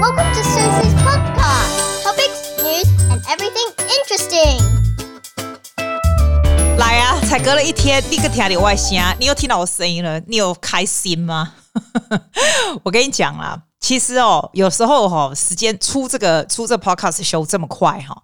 Welcome to Susie's podcast. Topics, news, and everything interesting. 来啊，才隔了一天，立刻听到我的声，你又听到我声音了？你有开心吗？我跟你讲啦，其实哦，有时候哈、哦，时间出这个出这个 podcast show 这么快哈、哦。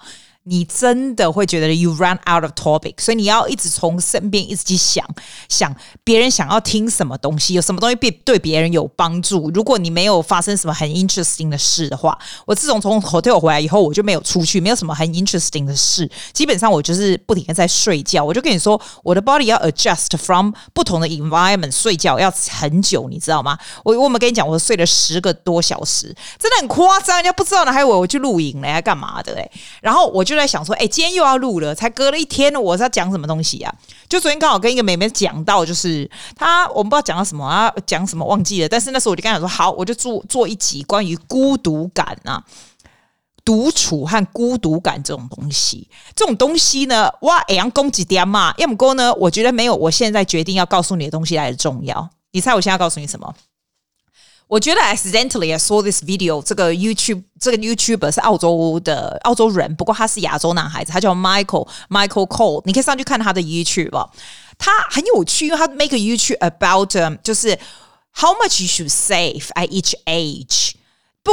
你真的会觉得 you run out of topic，所以你要一直从身边一直去想想别人想要听什么东西，有什么东西对对别人有帮助。如果你没有发生什么很 interesting 的事的话，我自从从 hotel 回来以后，我就没有出去，没有什么很 interesting 的事。基本上我就是不停的在睡觉。我就跟你说，我的 body 要 adjust from 不同的 environment，睡觉要很久，你知道吗？我我们跟你讲，我睡了十个多小时，真的很夸张，人家不知道呢，还以为我去露营了，还干嘛的嘞？然后我就。就在想说，哎、今天又要录了，才隔了一天，我是要讲什么东西啊？就昨天刚好跟一个妹妹讲到，就是她，我们不知道讲到什么啊，讲什么忘记了。但是那时候我就跟她说，好，我就做做一集关于孤独感啊，独处和孤独感这种东西，这种东西呢，哇，哎呀，攻击点嘛，要么哥呢，我觉得没有我现在决定要告诉你的东西来的重要。你猜我现在要告诉你什么？我觉得 accidentally I saw this video，这个 YouTube 这个 YouTuber 是澳洲的澳洲人，不过他是亚洲男孩子，他叫 Michael Michael Cole，你可以上去看他的 YouTube 哦，他很有趣，因为他 make a YouTube about 就是 how much you should save at each age。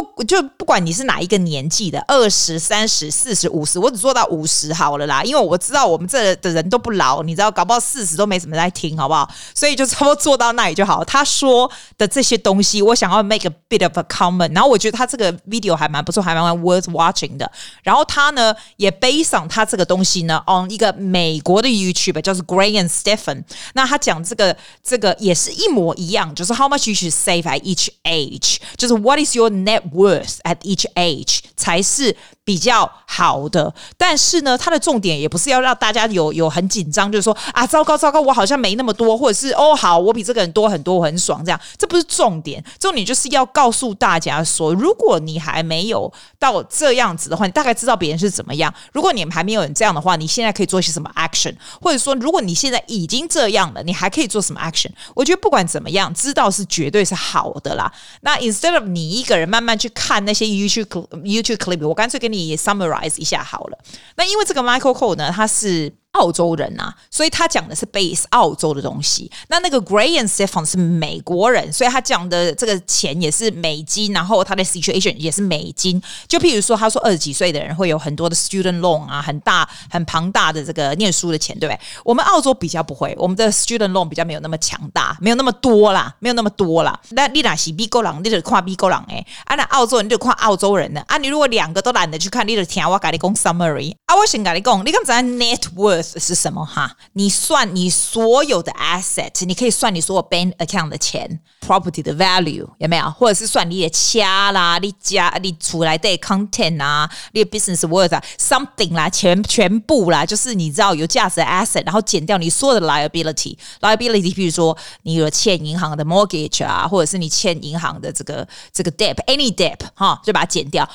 不就不管你是哪一个年纪的，二十三十四十五十，我只做到五十好了啦，因为我知道我们这的人都不老，你知道，搞不好四十都没怎么在听，好不好？所以就差不多做到那里就好。他说的这些东西，我想要 make a bit of a comment，然后我觉得他这个 video 还蛮不错，还蛮 worth watching 的。然后他呢也 based on 他这个东西呢 on 一个美国的 YouTube，叫做 Gray and Stephan，那他讲这个这个也是一模一样，就是 how much you should save at each age，就是 what is your net worth at each age 才是比较好的，但是呢，它的重点也不是要让大家有有很紧张，就是说啊，糟糕糟糕，我好像没那么多，或者是哦，好，我比这个人多很多，我很爽，这样，这不是重点，重点就是要告诉大家说，如果你还没有到这样子的话，你大概知道别人是怎么样。如果你们还没有人这样的话，你现在可以做些什么 action，或者说，如果你现在已经这样了，你还可以做什么 action？我觉得不管怎么样，知道是绝对是好的啦。那 instead of 你一个人慢慢去看那些 YouTube YouTube clip，我干脆给你 summarize 一下好了。那因为这个 Michael Cole 呢，他是。澳洲人呐、啊，所以他讲的是 base 澳洲的东西。那那个 Gray and Stefan 是美国人，所以他讲的这个钱也是美金，然后他的 situation 也是美金。就譬如说，他说二十几岁的人会有很多的 student loan 啊，很大很庞大的这个念书的钱，对不对？我们澳洲比较不会，我们的 student loan 比较没有那么强大，没有那么多啦，没有那么多啦。那你哪是美国人，你就看美国人诶。啊，那澳洲人你就看澳洲人呢啊。你如果两个都懒得去看，你就听我跟你讲 summary 啊。我先跟你讲，你刚才 net worth。是什么哈？你算你所有的 asset，你可以算你所有 bank account 的钱，property 的 value 有没有？或者是算你的家啦，你家你出来的 content 啊，你的 business worth 啊，something 啦，全全部啦，就是你知道有价值的 asset，然后减掉你所有的 liability，liability，比如说你有欠银行的 mortgage 啊，或者是你欠银行的这个这个 debt，any debt 哈，就把它减掉。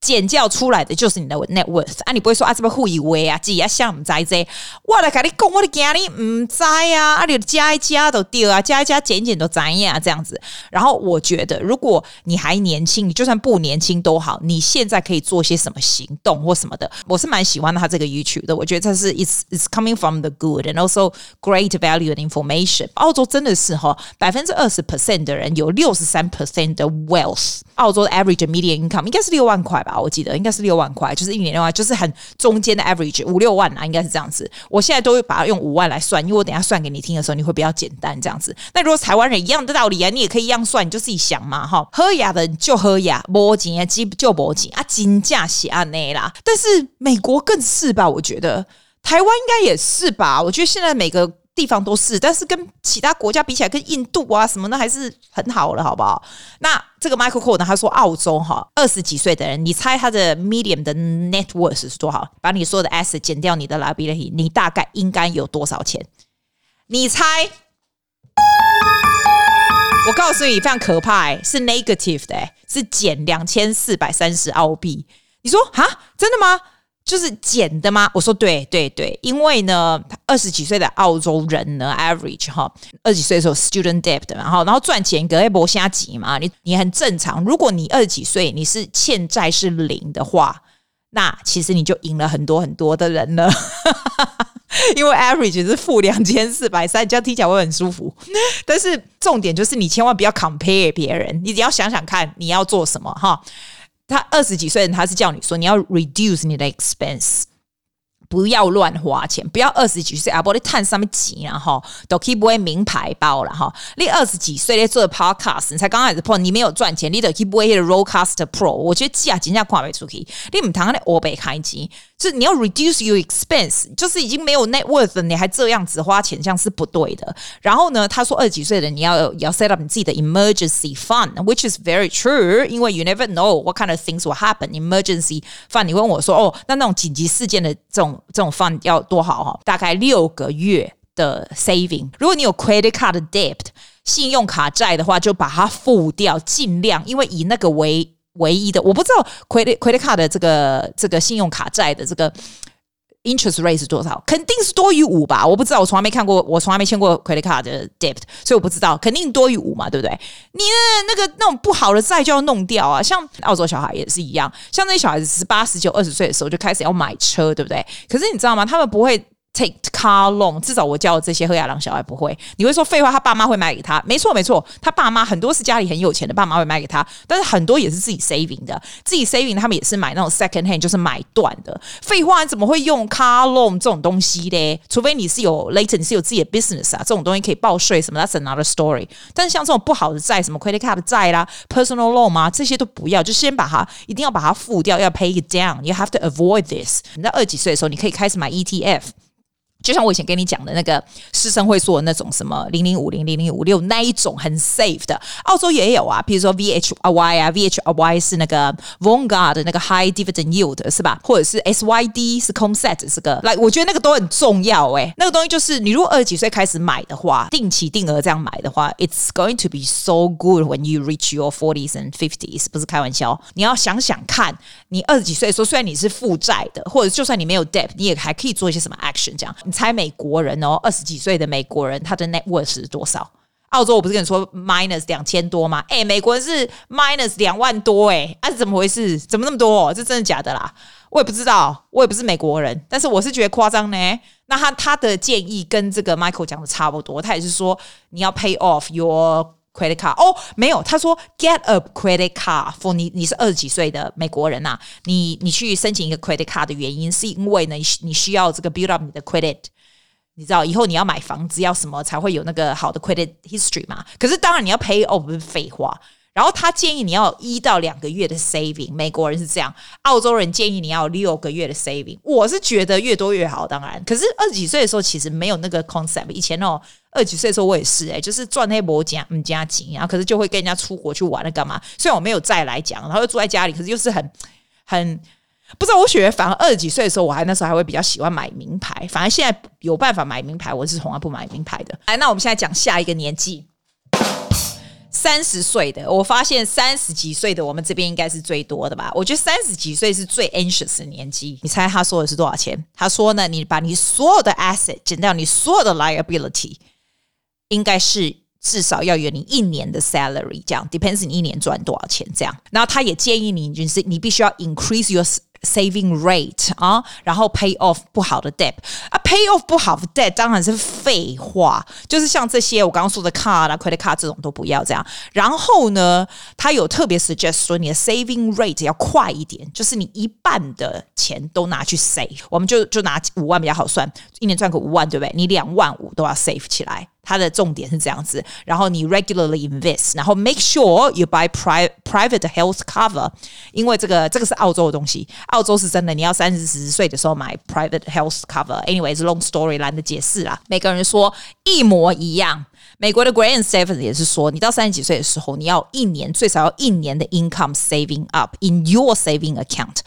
减掉出来的就是你的 net worth 啊，你不会说啊，这边互以为啊，自己啊想唔知这，我来跟你讲，我的家里唔知啊，啊，你加一加都丢啊，加一加减减都怎样这样子。然后我觉得，如果你还年轻，你就算不年轻都好，你现在可以做些什么行动或什么的，我是蛮喜欢他这个 YouTube 的。我觉得这是 it's it's coming from the good and also great value and information。澳洲真的是哈，百分之二十 percent 的人有六十三 percent 的 wealth，澳洲的 average median income 应该是六万块吧。我记得应该是六万块，就是一年六万，就是很中间的 average 五六万啊，应该是这样子。我现在都会把它用五万来算，因为我等下算给你听的时候，你会比较简单这样子。那如果台湾人一样的道理啊，你也可以一样算，你就自己想嘛哈。喝牙的就喝牙，没钱啊，就没钱啊，金价是安内啦。但是美国更是吧？我觉得台湾应该也是吧？我觉得现在每个。地方都是，但是跟其他国家比起来，跟印度啊什么的还是很好了，好不好？那这个 Michael Cole 呢？他说澳洲哈，二十几岁的人，你猜他的 medium 的 net worth 是多少？把你所有的 S 减掉你的 liability，你大概应该有多少钱？你猜？我告诉你，非常可怕、欸，是 negative 的、欸，是减两千四百三十澳币。你说哈，真的吗？就是减的吗？我说对对对，因为呢，二十几岁的澳洲人呢，average 哈，二十几岁的时候 student debt，然后然后赚钱隔一波瞎挤嘛，你你很正常。如果你二十几岁你是欠债是零的话，那其实你就赢了很多很多的人了。因为 average 是负两千四百三，这样听起来会很舒服。但是重点就是你千万不要 compare 别人，你只要想想看你要做什么哈。他二十几岁人，他是叫你说你要 reduce 你的 expense。不要乱花钱，不要二十几岁啊，不你探上面挤然后都可以不会名牌包了哈。你二十几岁在做的 podcast，你才刚开始破，你没有赚钱，你都可以不会的 Rodecaster Pro，我觉得价钱价跨不出去。你唔谈那欧北开机，是你要 reduce your expense，就是已经没有 net worth，你还这样子花钱，这样是不对的。然后呢，他说二十几岁的你要要 set up 你自己的 emergency fund，which is very true，因为 you never know what kind of things will happen。emergency fund，你问我说哦，那那种紧急事件的这种。这种 fund 要多好哈？大概六个月的 saving。如果你有 credit card debt 信用卡债的话，就把它付掉，尽量，因为以那个为 唯一的。我不知道 credit credit card 的这个这个信用卡债的这个。Interest rate 是多少？肯定是多于五吧？我不知道，我从来没看过，我从来没签过 credit card 的 debt，所以我不知道，肯定多于五嘛，对不对？你的那个那种不好的债就要弄掉啊！像澳洲小孩也是一样，像那些小孩子十八、十九、二十岁的时候就开始要买车，对不对？可是你知道吗？他们不会。Take car loan，至少我教的这些赫亚郎小孩不会。你会说废话，他爸妈会买给他？没错没错，他爸妈很多是家里很有钱的，爸妈会买给他。但是很多也是自己 saving 的，自己 saving 他们也是买那种 second hand，就是买断的。废话，你怎么会用 car loan 这种东西嘞？除非你是有 laten，你是有自己的 business 啊，这种东西可以报税什么，That's another story。但是像这种不好的债，什么 credit card 债啦，personal loan 啊，这些都不要，就先把它一定要把它付掉，要 pay it down。You have to avoid this。你在二几岁的时候，你可以开始买 ETF。就像我以前跟你讲的那个师生会说的那种什么零零五零零零五六那一种很 safe 的，澳洲也有啊，比如说 VHY 啊，VHY 是那个 Vanguard 的那个 High Dividend Yield 是吧？或者是 SYD 是 CommSet 这个，来，我觉得那个都很重要哎、那个东西就是你如果二十几岁开始买的话，定期定额这样买的话，It's going to be so good when you reach your forties and fifties，不是开玩笑，你要想想看，你二十几岁的时候，虽然你是负债的，或者就算你没有 debt，你也还可以做一些什么 action 这样。猜美国人哦，二十几岁的美国人，他的 net worth 是多少？澳洲我不是跟你说 minus 两千多吗？哎，美国人是 minus 两万多哎，啊是怎么回事？怎么那么多？这真的假的啦？我也不知道，我也不是美国人，但是我是觉得夸张呢。那他他的建议跟这个 Michael 讲的差不多，他也是说你要 pay off your credit card 哦，没有，他说 get a credit card for 你，你是二十几岁的美国人呐、啊，你你去申请一个 credit card 的原因是因为呢，你需要这个 build up 你的 credit，你知道以后你要买房子要什么才会有那个好的 credit history 嘛？可是当然你要 pay off 不是废话。然后他建议你要一到两个月的 saving，美国人是这样，澳洲人建议你要六个月的 saving。我是觉得越多越好，当然。可是二十几岁的时候其实没有那个 concept。以前哦，二十几岁的时候我也是哎、就是赚那波钱嗯加紧，然后可是就会跟人家出国去玩了干嘛？虽然我没有再来讲，然后又住在家里，可是又是很很不知道。我觉得反而二十几岁的时候，我还那时候还会比较喜欢买名牌。反而现在有办法买名牌，我是从来不买名牌的。来，那我们现在讲下一个年纪。三十岁的，我发现三十几岁的我们这边应该是最多的吧？我觉得三十几岁是最 anxious 的年纪。你猜他说的是多少钱？他说呢，你把你所有的 asset 减掉，你所有的 liability，应该是至少要有你一年的 salary，这样 depends 你一年赚多少钱这样。然后他也建议你，就是你必须要 increase your saving rate 啊，然后 pay off 不好的 debt 啊，pay off 不好的 debt 当然是废话，就是像这些我刚刚说的 card 啊，credit card 这种都不要这样。然后呢，他有特别 suggest 说你的 saving rate 要快一点，就是你一半的钱都拿去 save，我们就就拿五万比较好算，一年赚个五万，对不对？你两万五都要 save 起来。它的重点是这样子，然后你 regularly invest，然后 make sure you buy private private health cover，因为这个这个是澳洲的东西，澳洲是真的，你要三四十岁的时候买 private health cover。Anyways，long story 懒得解释啦，每个人说一模一样。 美国的 Grant Stephan 也是说，你到三十几岁的时候，你要一年最少要一年的 income saving up in your saving account。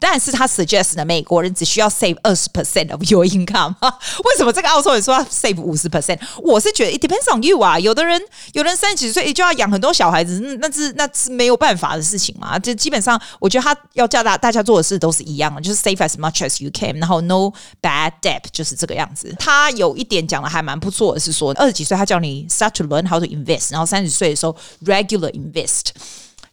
但是他 suggest 呢，美国人只需要 save 二十 percent of your income。为什么这个澳洲人说要 save 五十 percent？我是 觉得 it depends on you 啊。有的人，有人三十几岁就要养很多小孩子，那是那是没有办法的事情嘛。就基本上，我觉得他要叫大大家做的事都是一样的，就是 save as much as you can，然后 no bad debt，就是这个样子。他有一点讲的还蛮不错的，是说二十几岁他叫你 start to learn how to invest，然后三十岁的时候 regular invest。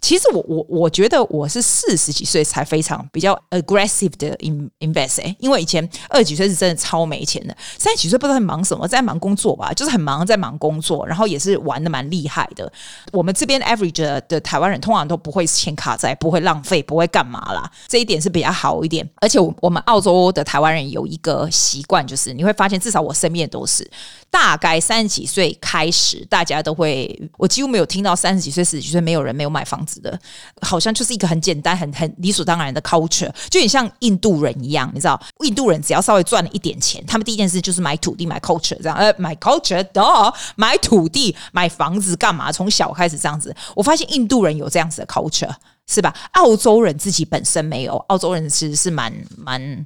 其实我我我觉得我是四十几岁才非常比较 aggressive 的 in invest，、欸，因为以前二十几岁是真的超没钱的，三十几岁不知道在忙什么，在忙工作吧，就是很忙在忙工作，然后也是玩的蛮厉害的。我们这边 average 的，的台湾人通常都不会欠卡债，不会浪费，不会干嘛啦，这一点是比较好一点。而且我们澳洲的台湾人有一个习惯，就是你会发现，至少我身边都是。大概三十几岁开始，大家都会，我几乎没有听到三十几岁、四十几岁没有人没有买房子的，好像就是一个很简单、很很理所当然的 culture，就很像印度人一样，你知道，印度人只要稍微赚了一点钱，他们第一件事就是买土地、买 culture 这样，呃，买 culture 的，买土地、买房子干嘛？从小开始这样子，我发现印度人有这样子的 culture，是吧？澳洲人自己本身没有，澳洲人其实是蛮蛮。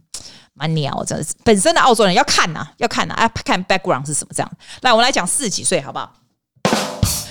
蛮鸟，真的是本身的澳洲人要看呐、要看呐、啊，看 background 是什么这样。来，我们来讲四十几岁好不好？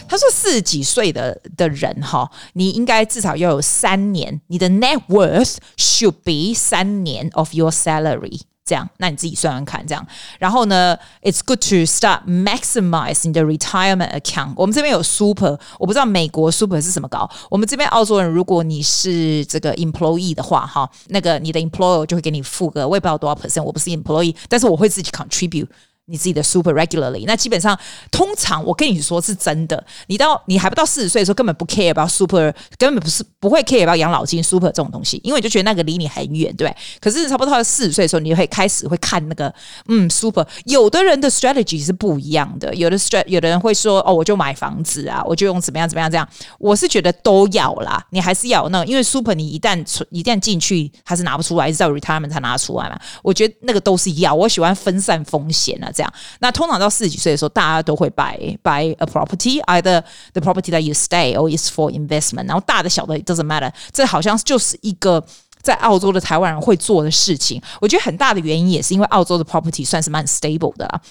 他说四十几岁的的人哈，你应该至少要有三年，你的 net worth should be 三年 of your salary。这样，那你自己算算看，这样。然后呢，It's good to start maximizing the retirement account。我们这边有 super，我不知道美国 super 是什么搞。我们这边澳洲人，如果你是这个 employee 的话，哈，那个你的 employer 就会给你付个，我也不知道多少 percent。我不是 employee，但是我会自己 contribute。你自己的 super regularly，那基本上通常我跟你说是真的，你到你还不到四十岁的时候，根本不 care about super，根本不是不会 care about 养老金 super 这种东西，因为你就觉得那个离你很远，对。可是差不多到四十岁的时候，你就会开始会看那个嗯 super。有的人的 strategy 是不一样的，有的 strat 有的人会说哦，我就买房子啊，我就用怎么样怎么样这样。我是觉得都要啦，你还是要那，因为 super 你一旦存一旦进去，还是拿不出来，一直到 retirement 才拿出来嘛。我觉得那个都是要，我喜欢分散风险啊。这样，那通常到四十几岁的时候，大家都会 buy buy a property，either the property that you stay or is for investment。然后大的小的 doesn't matter，这好像就是一个在澳洲的台湾人会做的事情。我觉得很大的原因也是因为澳洲的 property 算是蛮 stable 的啦。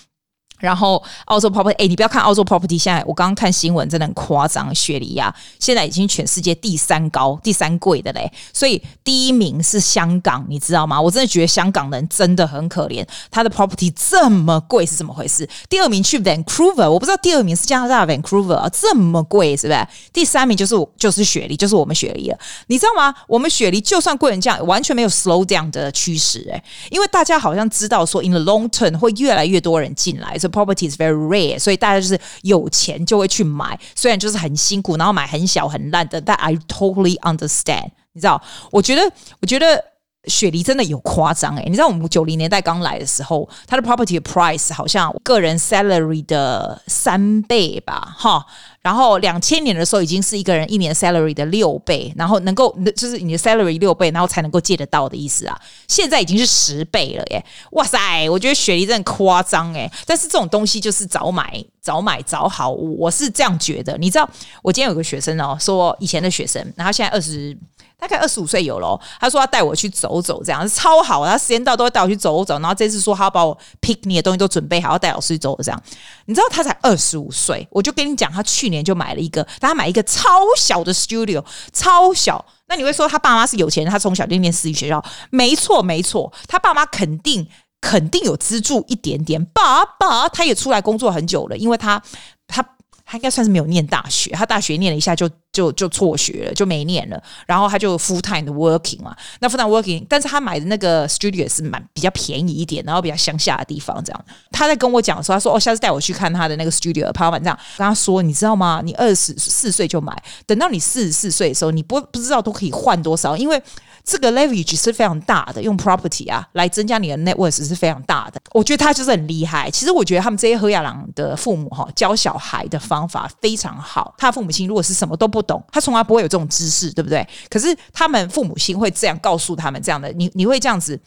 然后澳洲 property，哎，你不要看澳洲 property，现在我刚刚看新闻，真的很夸张。雪梨呀，现在已经全世界第三高、第三贵的嘞。所以第一名是香港，你知道吗？我真的觉得香港人真的很可怜，他的 property 这么贵是怎么回事？第二名去 Vancouver，我不知道第二名是加拿大 Vancouver 啊，这么贵是不是？第三名就是就是雪梨，就是我们雪梨了。你知道吗？我们雪梨就算贵人这样，完全没有 slow down 的趋势哎，因为大家好像知道说，in the long term 会越来越多人进来。是 Property is very rare，所以大家就是有钱就会去买，虽然就是很辛苦，然后买很小很烂的，但 I totally understand。你知道，我觉得，我觉得雪梨真的有夸张诶，你知道，我们九零年代刚来的时候，它的 property price 好像个人 salary 的三倍吧，哈。然后两千年的时候已经是一个人一年 salary 的六倍，然后能够就是你的 salary 六倍，然后才能够借得到的意思啊。现在已经是十倍了耶！哇塞，我觉得雪梨真的夸张诶。但是这种东西就是早买早买早好，我是这样觉得。你知道，我今天有个学生哦，说以前的学生，然后现在二十。大概二十五岁有咯，他说要带我去走走，这样超好。他时间到都会带我去走走，然后这次说他要把我 picnic 的东西都准备好，要带老师去走这样。你知道他才二十五岁，我就跟你讲，他去年就买了一个，他买一个超小的 studio，超小。那你会说他爸妈是有钱人，他从小就念私立学校，没错没错，他爸妈肯定肯定有资助一点点。爸爸他也出来工作很久了，因为他他。他应该算是没有念大学，他大学念了一下就就就辍学了，就没念了。然后他就 full time 的 working 嘛，那 full time working，但是他买的那个 studio 是蛮比较便宜一点，然后比较乡下的地方这样。他在跟我讲说，他说哦，下次带我去看他的那个 studio，朋友们这样跟他说，你知道吗？你二十四岁就买，等到你四十四岁的时候，你不不知道都可以换多少，因为。这个 leverage 是非常大的，用 property 啊来增加你的 net worth 是非常大的。我觉得他就是很厉害。其实我觉得他们这些荷亚郎的父母哈，教小孩的方法非常好。他父母亲如果是什么都不懂，他从来不会有这种知识，对不对？可是他们父母亲会这样告诉他们这样的，你你会这样子。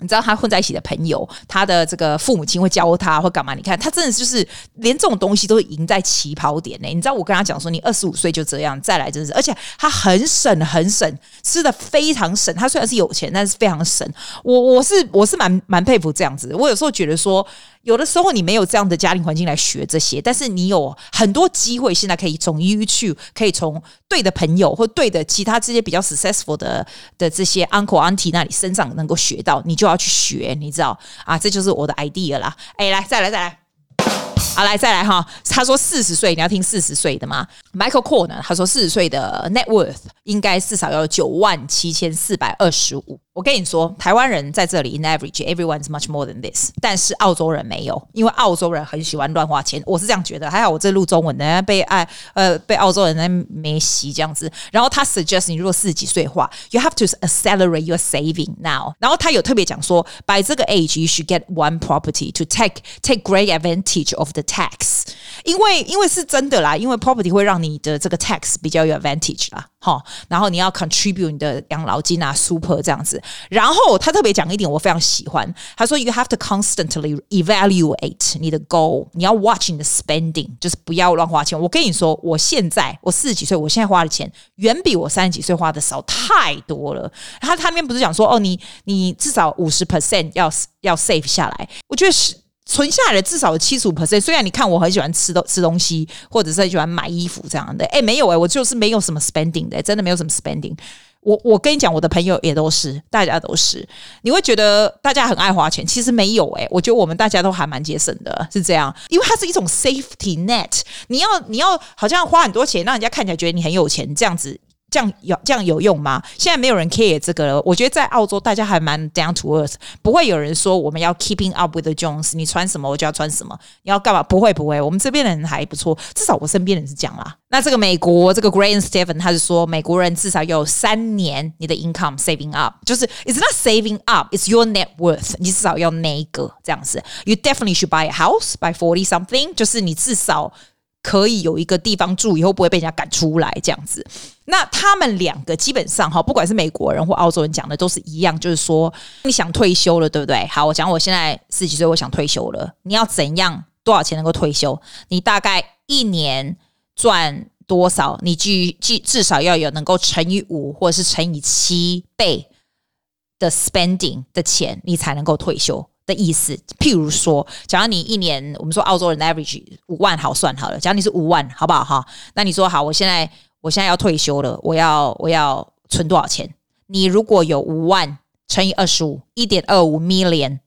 你知道他混在一起的朋友，他的这个父母亲会教他或干嘛？你看他真的就是连这种东西都赢在起跑点呢。你知道我跟他讲说，你二十五岁就这样，再来真是，而且他很省很省，吃的非常省。他虽然是有钱，但是非常省。我我是我是蛮蛮佩服这样子。我有时候觉得说。有的时候你没有这样的家庭环境来学这些，但是你有很多机会，现在可以从 YouTube，可以从对的朋友或对的其他这些比较 successful 的的这些 uncle auntie 那里身上能够学到，你就要去学，你知道啊？这就是我的 idea 啦。哎，来，再来，再来。好，来再来哈。他说四十岁，你要听四十岁的吗？Michael Core 呢？他说四十岁的 net worth 应该至少要有九万七千四百二十五。我跟你说，台湾人在这里 in average everyone's much more than this，但是澳洲人没有，因为澳洲人很喜欢乱花钱。我是这样觉得，还好我这录中文的被爱呃被澳洲人在没洗这样子。然后他 suggest 你如果四十几岁的话，you have to accelerate your saving now。然后他有特别讲说，by 这个 age you should get one property to take take great advantage of the tax。因为因为是真的啦，因为 property 会让你的这个 tax 比较有 advantage 啦， 好。然后你要 contribute 你的养老金啊，super 这样子。然后他特别讲一点，我非常喜欢。他说：“You have to constantly evaluate 你的 goal，你要 watch 你的 spending，就是不要乱花钱。”我跟你说，我现在我四十几岁，我现在花的钱远比我三十几岁花的少太多了。他他那边不是讲说哦，你你至少五十 percent 要要 save 下来，我觉得是存下来的至少有七十五 percent。虽然你看我很喜欢吃东吃东西，或者是很喜欢买衣服这样的，哎，没有哎，我就是没有什么 spending 的，真的没有什么 spending。我我跟你讲，我的朋友也都是，大家都是。你会觉得大家很爱花钱，其实没有诶。我觉得我们大家都还蛮节省的，是这样，因为它是一种 safety net。你要你要好像花很多钱，让人家看起来觉得你很有钱，这样子。这样有这样有用吗？现在没有人 care 这个了。我觉得在澳洲，大家还蛮 down to earth，不会有人说我们要 keeping up with the Jones，你穿什么我就要穿什么，你要干嘛？不会不会，我们这边的人还不错，至少我身边人是讲啦。那这个美国这个 Grant Stephan 他是说，美国人至少有三年你的 income saving up，就是 it's not saving up，it's your net worth，你至少要那一个这样子。You definitely should buy a house by forty something，就是你至少。可以有一个地方住，以后不会被人家赶出来这样子。那他们两个基本上哈，不管是美国人或澳洲人讲的都是一样，就是说你想退休了，对不对？好，我讲我现在四十几岁，我想退休了。你要怎样多少钱能够退休？你大概一年赚多少？你至至至少要有能够乘以五或者是乘以七倍的 spending 的钱，你才能够退休。的意思，譬如说，假如你一年，我们说澳洲人 average 五万好算好了，假如你是五万，好不好哈？那你说好，我现在我现在要退休了，我要我要存多少钱？你如果有五万乘以二十五，一点二五 million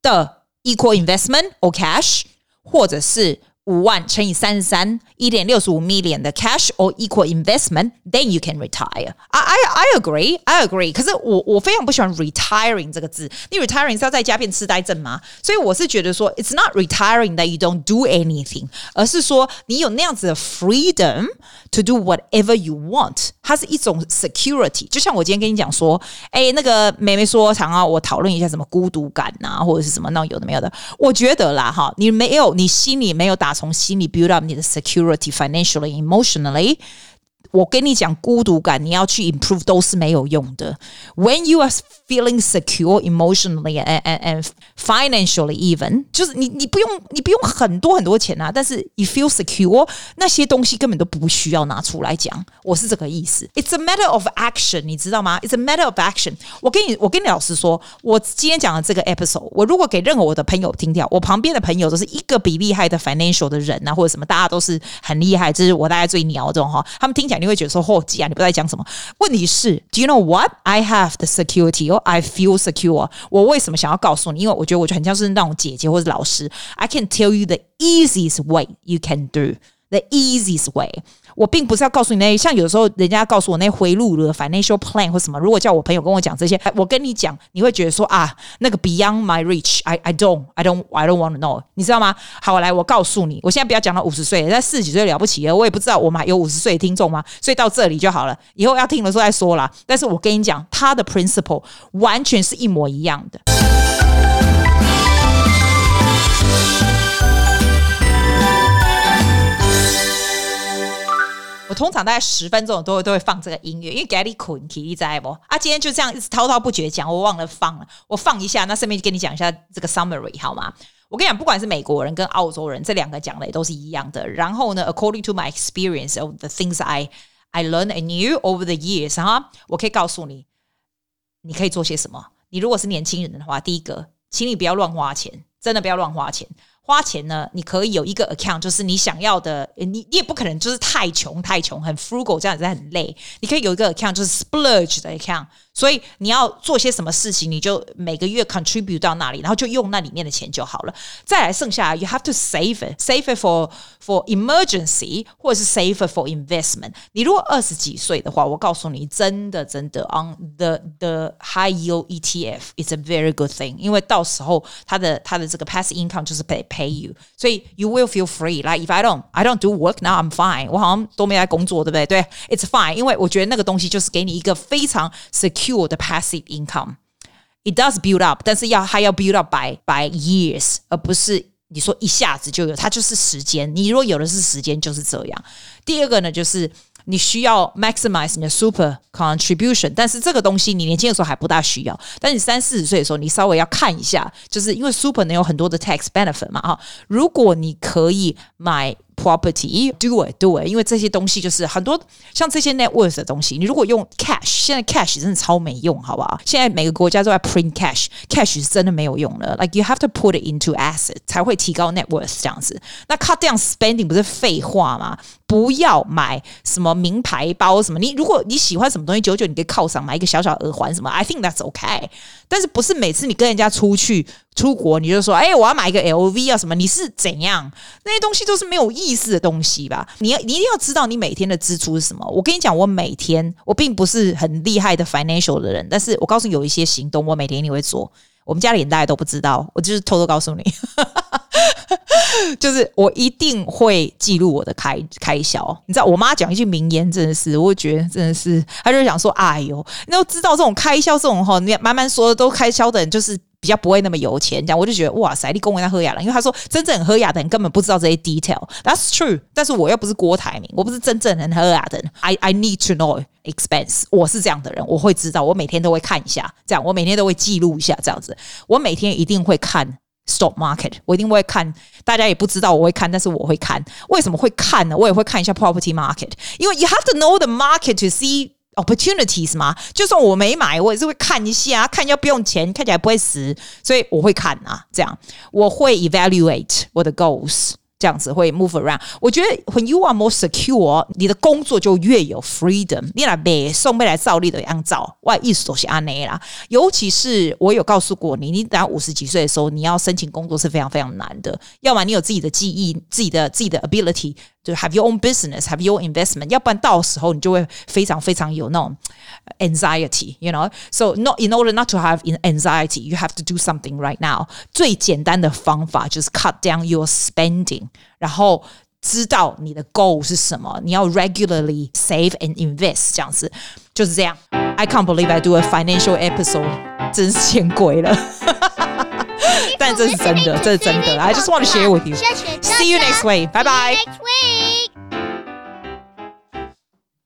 的 equal investment or cash，或者是。五万乘以三十三，一点六十五 million 的 cash or equal investment，then you can retire. I I I agree, I agree. 可是我我非常不喜欢 retiring 这个字。你 retiring 是要在家变痴呆症吗？所以我是觉得说，it's not retiring that you don't do anything，而是说你有那样子的 freedom to do whatever you want。它是一种 security。就像我今天跟你讲说，哎，那个妹妹说，想要我讨论一下什么孤独感呐，或者是什么那有的没有的。我觉得啦，哈，你没有，你心里没有打。 从心里 build up 你的 security financially emotionally， 我跟你讲孤独感，你要去 improve 都是没有用的。When you are feeling secure emotionally and and and financially even，就是你你不用你不用很多很多钱啊，但是 you feel secure，那些东西根本都不需要拿出来讲。我是这个意思。It's a matter of action，你知道吗？It's a matter of action。我跟你我跟你老实说，我今天讲的这个 episode，我如果给任何我的朋友听掉，我旁边的朋友都是一个比厉害的 financial 的人啊，或者什么，大家都是很厉害，这是我大概最鸟这种哈，他们听起来。你会觉得说：“霍吉啊，你不知道讲什么？”问题是，Do you know what I have the security or I feel secure？我为什么想要告诉你？因为我觉得我就很像是那种姐姐或者老师。I can tell you the easiest way you can do the easiest way。我并不是要告诉你那，像有时候人家告诉我那回路的 financial plan 或什么。如果叫我朋友跟我讲这些，我跟你讲，你会觉得说啊，那个 beyond my reach，I I don't I don't I don't want to know，你知道吗？好，来，我告诉你，我现在不要讲到五十岁，在四十几岁了不起，我也不知道我们还有五十岁的听众吗？所以到这里就好了，以后要听的时候再说啦。但是我跟你讲，他的 principle 完全是一模一样的。我通常大概十分钟都会都会放这个音乐，因为 Gary 困，你在不？啊，今天就这样一直滔滔不绝讲，我忘了放了，我放一下，那顺便跟你讲一下这个 summary 好吗？我跟你讲，不管是美国人跟澳洲人，这两个讲的也都是一样的。然后呢，according to my experience of the things I I learned and knew over the years，哈，我可以告诉你，你可以做些什么。你如果是年轻人的话，第一个，请你不要乱花钱，真的不要乱花钱。花钱呢，你可以有一个 account，就是你想要的，你你也不可能就是太穷太穷，很 frugal 这样子很累。你可以有一个 account，就是 splurge 的 account。所以你要做些什么事情，你就每个月 contribute 到那里，然后就用那里面的钱就好了。再来剩下，you have to save it，save it for for emergency，或者是 save it for investment。你如果二十几岁的话，我告诉你，真的真的，on the the high yield ETF is a very good thing，因为到时候它的它的这个 passive income 就是 pay pay you，所以 you will feel free。Like if I don't I don't do work now I'm fine，我好像都没在工作，对不对？对，it's fine，因为我觉得那个东西就是给你一个非常 secure。 The passive income, it does build up，但是要还要 build up by by years，而不是你说一下子就有，它就是时间。你如果有的是时间，就是这样。第二个呢，就是你需要 maximize 你的 super contribution，但是这个东西你年轻的时候还不大需要，但你三四十岁的时候，你稍微要看一下，就是因为 super 能有很多的 tax benefit 嘛，哈。如果你可以买。Property do it do it，因为这些东西就是很多像这些 net worth 的东西，你如果用 cash，现在 cash 真的超没用，好不好？现在每个国家都在 print cash，cash 是真的没有用了。Like you have to put it into asset 才会提高 net worth 这样子。那 cut down spending 不是废话吗？不要买什么名牌包什么，你如果你喜欢什么东西，久久你可以犒赏买一个小小耳环什么，I think that's okay。但是不是每次你跟人家出去出国，你就说，哎，我要买一个 LV 啊什么？你是怎样？那些东西都是没有意思的东西吧？你要你一定要知道你每天的支出是什么。我跟你讲，我每天我并不是很厉害的 financial 的人，但是我告诉你有一些行动，我每天一定会做。我们家里人大家都不知道，我就是偷偷告诉你，就是我一定会记录我的开开销。你知道，我妈讲一句名言，真的是，我觉得真的是，她就想说，哎呦，你要知道这种开销这种哈，你慢慢说都开销的人就是。比较不会那么有钱，这样我就觉得哇塞，你恭维他喝雅了，因为他说真正喝雅的人根本不知道这些 detail。That's true，但是我又不是郭台铭，我不是真正很喝雅的人。I I need to know expense，我是这样的人，我会知道，我每天都会看一下，这样我每天都会记录一下，这样子，我每天一定会看 stock market，我一定会看，大家也不知道我会看，但是我会看，为什么会看呢？我也会看一下 property market，因为 you have to know the market to see。Opportunities 吗，就算我没买，我也是会看一下，看要不用钱，看起来不会死，所以我会看啊，这样我会 evaluate 我的 goals。这样子会 move around。我觉得 when you are more secure，你的工作就越有 freedom。你来背送背来照例的样照，我意思都是安内啦。尤其是我有告诉过你，你等五十几岁的时候，你要申请工作是非常非常难的。要么你有自己的记忆、自己的自己的 ability，就 have your own business，have your investment。要不然到时候你就会非常非常有那种 anxiety，you know？So not in order not to have anxiety，you have to do something right now。最简单的方法就是 cut down your spending。 然后知道你的 goal 是什么，你要 regularly save and invest 这样子，就是这样。I can't believe I do a financial episode，真是见鬼了！但这是真的，这是真的。I just want to share with you. See you next week. Bye bye.